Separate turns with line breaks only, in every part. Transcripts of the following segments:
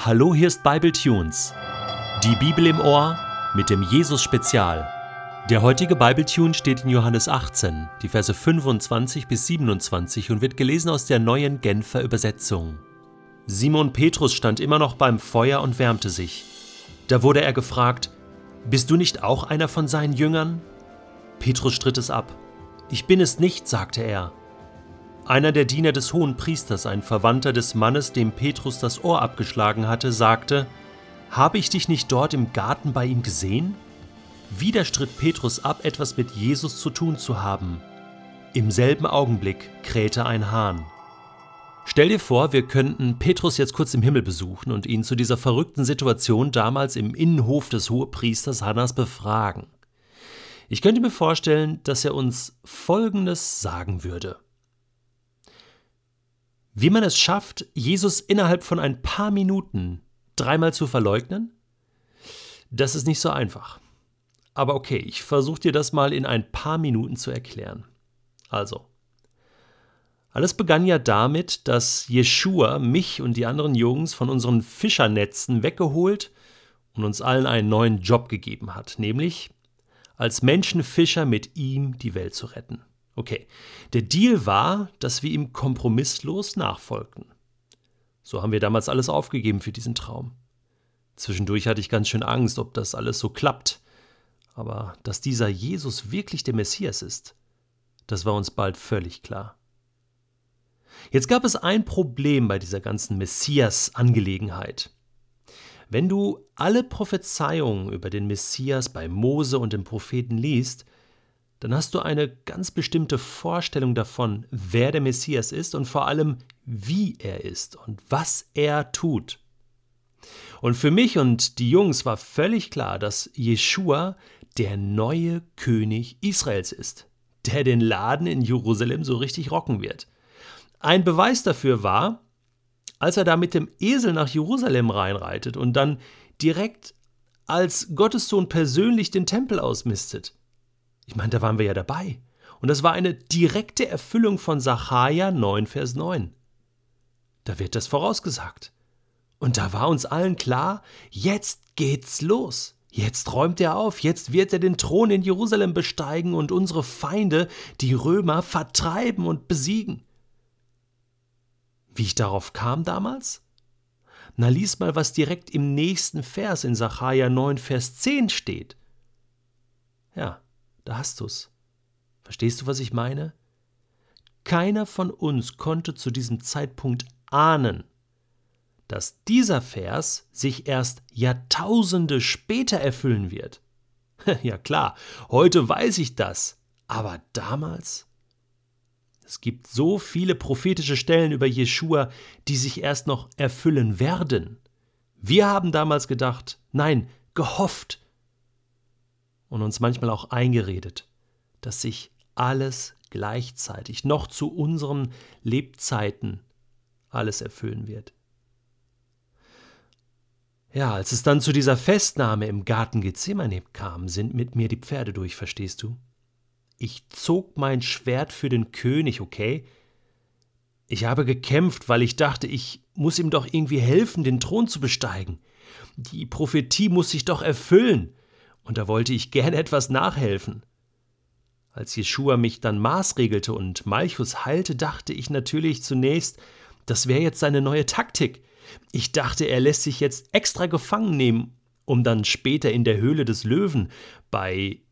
Hallo, hier ist Bible Tunes. Die Bibel im Ohr mit dem Jesus Spezial. Der heutige Bible Tune steht in Johannes 18, die Verse 25 bis 27 und wird gelesen aus der neuen Genfer Übersetzung. Simon Petrus stand immer noch beim Feuer und wärmte sich. Da wurde er gefragt: Bist du nicht auch einer von seinen Jüngern? Petrus stritt es ab. Ich bin es nicht, sagte er. Einer der Diener des hohen Priesters, ein Verwandter des Mannes, dem Petrus das Ohr abgeschlagen hatte, sagte, Habe ich dich nicht dort im Garten bei ihm gesehen? Wieder stritt Petrus ab, etwas mit Jesus zu tun zu haben. Im selben Augenblick krähte ein Hahn. Stell dir vor, wir könnten Petrus jetzt kurz im Himmel besuchen und ihn zu dieser verrückten Situation damals im Innenhof des Hohepriesters Hannas befragen. Ich könnte mir vorstellen, dass er uns Folgendes sagen würde. Wie man es schafft, Jesus innerhalb von ein paar Minuten dreimal zu verleugnen, das ist nicht so einfach. Aber okay, ich versuche dir das mal in ein paar Minuten zu erklären. Also, alles begann ja damit, dass Jeshua mich und die anderen Jungs von unseren Fischernetzen weggeholt und uns allen einen neuen Job gegeben hat, nämlich als Menschenfischer mit ihm die Welt zu retten. Okay, der Deal war, dass wir ihm kompromisslos nachfolgten. So haben wir damals alles aufgegeben für diesen Traum. Zwischendurch hatte ich ganz schön Angst, ob das alles so klappt. Aber dass dieser Jesus wirklich der Messias ist, das war uns bald völlig klar. Jetzt gab es ein Problem bei dieser ganzen Messias-Angelegenheit. Wenn du alle Prophezeiungen über den Messias bei Mose und den Propheten liest, dann hast du eine ganz bestimmte Vorstellung davon, wer der Messias ist und vor allem, wie er ist und was er tut. Und für mich und die Jungs war völlig klar, dass Jeshua der neue König Israels ist, der den Laden in Jerusalem so richtig rocken wird. Ein Beweis dafür war, als er da mit dem Esel nach Jerusalem reinreitet und dann direkt als Gottessohn persönlich den Tempel ausmistet. Ich meine, da waren wir ja dabei. Und das war eine direkte Erfüllung von Sacharja 9, Vers 9. Da wird das vorausgesagt. Und da war uns allen klar, jetzt geht's los. Jetzt räumt er auf, jetzt wird er den Thron in Jerusalem besteigen und unsere Feinde, die Römer, vertreiben und besiegen. Wie ich darauf kam damals? Na, lies mal, was direkt im nächsten Vers in Sacharja 9, Vers 10 steht. Ja, da hast du's. Verstehst du, was ich meine? Keiner von uns konnte zu diesem Zeitpunkt ahnen, dass dieser Vers sich erst Jahrtausende später erfüllen wird. ja klar, heute weiß ich das, aber damals? Es gibt so viele prophetische Stellen über Jeschua, die sich erst noch erfüllen werden. Wir haben damals gedacht, nein, gehofft, und uns manchmal auch eingeredet, dass sich alles gleichzeitig noch zu unseren Lebzeiten alles erfüllen wird. Ja, als es dann zu dieser Festnahme im Garten Gethsemane kam, sind mit mir die Pferde durch, verstehst du? Ich zog mein Schwert für den König, okay? Ich habe gekämpft, weil ich dachte, ich muss ihm doch irgendwie helfen, den Thron zu besteigen. Die Prophetie muss sich doch erfüllen und da wollte ich gern etwas nachhelfen. Als Jeschua mich dann maßregelte und Malchus heilte, dachte ich natürlich zunächst, das wäre jetzt seine neue Taktik. Ich dachte, er lässt sich jetzt extra gefangen nehmen, um dann später in der Höhle des Löwen bei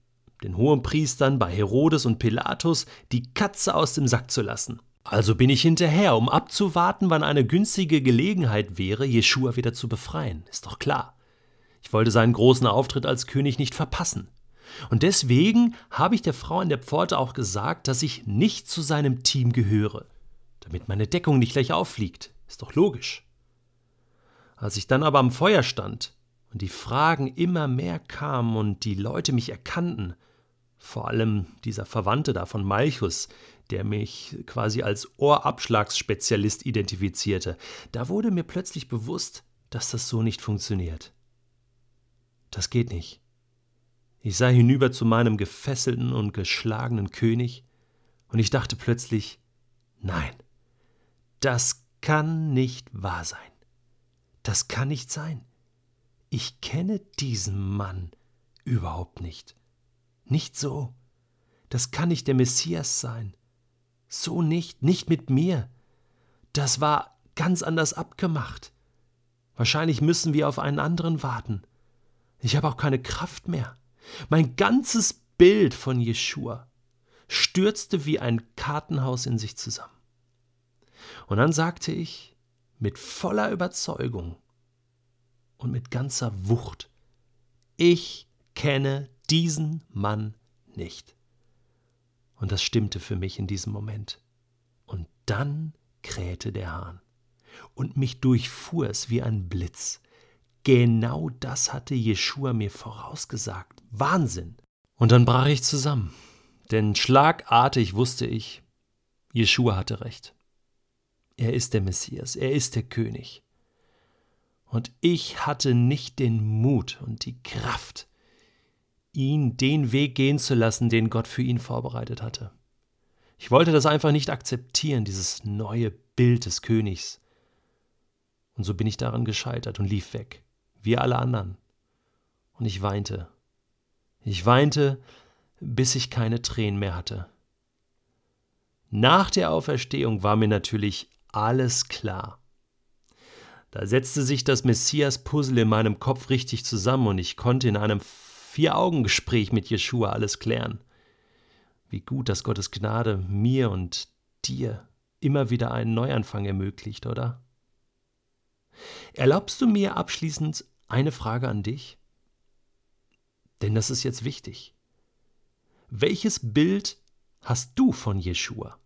den Hohenpriestern, bei Herodes und Pilatus die Katze aus dem Sack zu lassen. Also bin ich hinterher, um abzuwarten, wann eine günstige Gelegenheit wäre, Jeschua wieder zu befreien. Ist doch klar. Ich wollte seinen großen Auftritt als König nicht verpassen. Und deswegen habe ich der Frau an der Pforte auch gesagt, dass ich nicht zu seinem Team gehöre, damit meine Deckung nicht gleich auffliegt. Ist doch logisch. Als ich dann aber am Feuer stand und die Fragen immer mehr kamen und die Leute mich erkannten, vor allem dieser Verwandte da von Malchus, der mich quasi als Ohrabschlagsspezialist identifizierte, da wurde mir plötzlich bewusst, dass das so nicht funktioniert. Das geht nicht. Ich sah hinüber zu meinem gefesselten und geschlagenen König, und ich dachte plötzlich, nein, das kann nicht wahr sein. Das kann nicht sein. Ich kenne diesen Mann überhaupt nicht. Nicht so. Das kann nicht der Messias sein. So nicht, nicht mit mir. Das war ganz anders abgemacht. Wahrscheinlich müssen wir auf einen anderen warten. Ich habe auch keine Kraft mehr. Mein ganzes Bild von Jeschua stürzte wie ein Kartenhaus in sich zusammen. Und dann sagte ich mit voller Überzeugung und mit ganzer Wucht, ich kenne diesen Mann nicht. Und das stimmte für mich in diesem Moment. Und dann krähte der Hahn. Und mich durchfuhr es wie ein Blitz. Genau das hatte Jeschua mir vorausgesagt. Wahnsinn! Und dann brach ich zusammen. Denn schlagartig wusste ich, Jeschua hatte recht. Er ist der Messias, er ist der König. Und ich hatte nicht den Mut und die Kraft, ihn den Weg gehen zu lassen, den Gott für ihn vorbereitet hatte. Ich wollte das einfach nicht akzeptieren, dieses neue Bild des Königs. Und so bin ich daran gescheitert und lief weg, wie alle anderen. Und ich weinte. Ich weinte, bis ich keine Tränen mehr hatte. Nach der Auferstehung war mir natürlich alles klar. Da setzte sich das Messias-Puzzle in meinem Kopf richtig zusammen und ich konnte in einem Vier-Augen-Gespräch mit Jeschua alles klären. Wie gut, dass Gottes Gnade mir und dir immer wieder einen Neuanfang ermöglicht, oder? Erlaubst du mir abschließend eine Frage an dich? Denn das ist jetzt wichtig. Welches Bild hast du von Jeschua?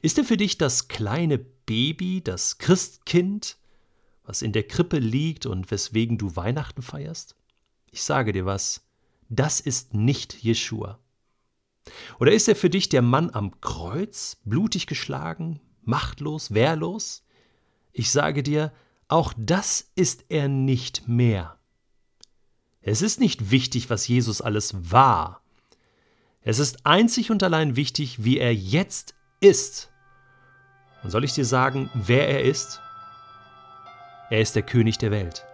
Ist er für dich das kleine Baby, das Christkind, was in der Krippe liegt und weswegen du Weihnachten feierst? Ich sage dir was, das ist nicht Jeschua. Oder ist er für dich der Mann am Kreuz, blutig geschlagen, machtlos, wehrlos? Ich sage dir, auch das ist er nicht mehr. Es ist nicht wichtig, was Jesus alles war. Es ist einzig und allein wichtig, wie er jetzt ist. Und soll ich dir sagen, wer er ist? Er ist der König der Welt.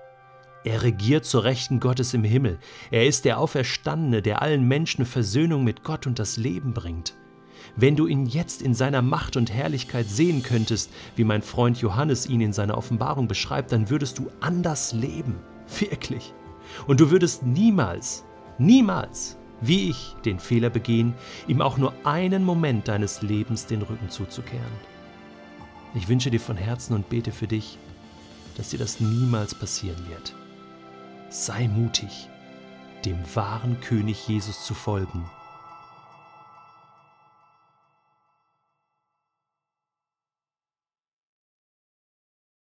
Er regiert zur Rechten Gottes im Himmel. Er ist der Auferstandene, der allen Menschen Versöhnung mit Gott und das Leben bringt. Wenn du ihn jetzt in seiner Macht und Herrlichkeit sehen könntest, wie mein Freund Johannes ihn in seiner Offenbarung beschreibt, dann würdest du anders leben. Wirklich. Und du würdest niemals, niemals, wie ich, den Fehler begehen, ihm auch nur einen Moment deines Lebens den Rücken zuzukehren. Ich wünsche dir von Herzen und bete für dich, dass dir das niemals passieren wird sei mutig, dem wahren König Jesus zu folgen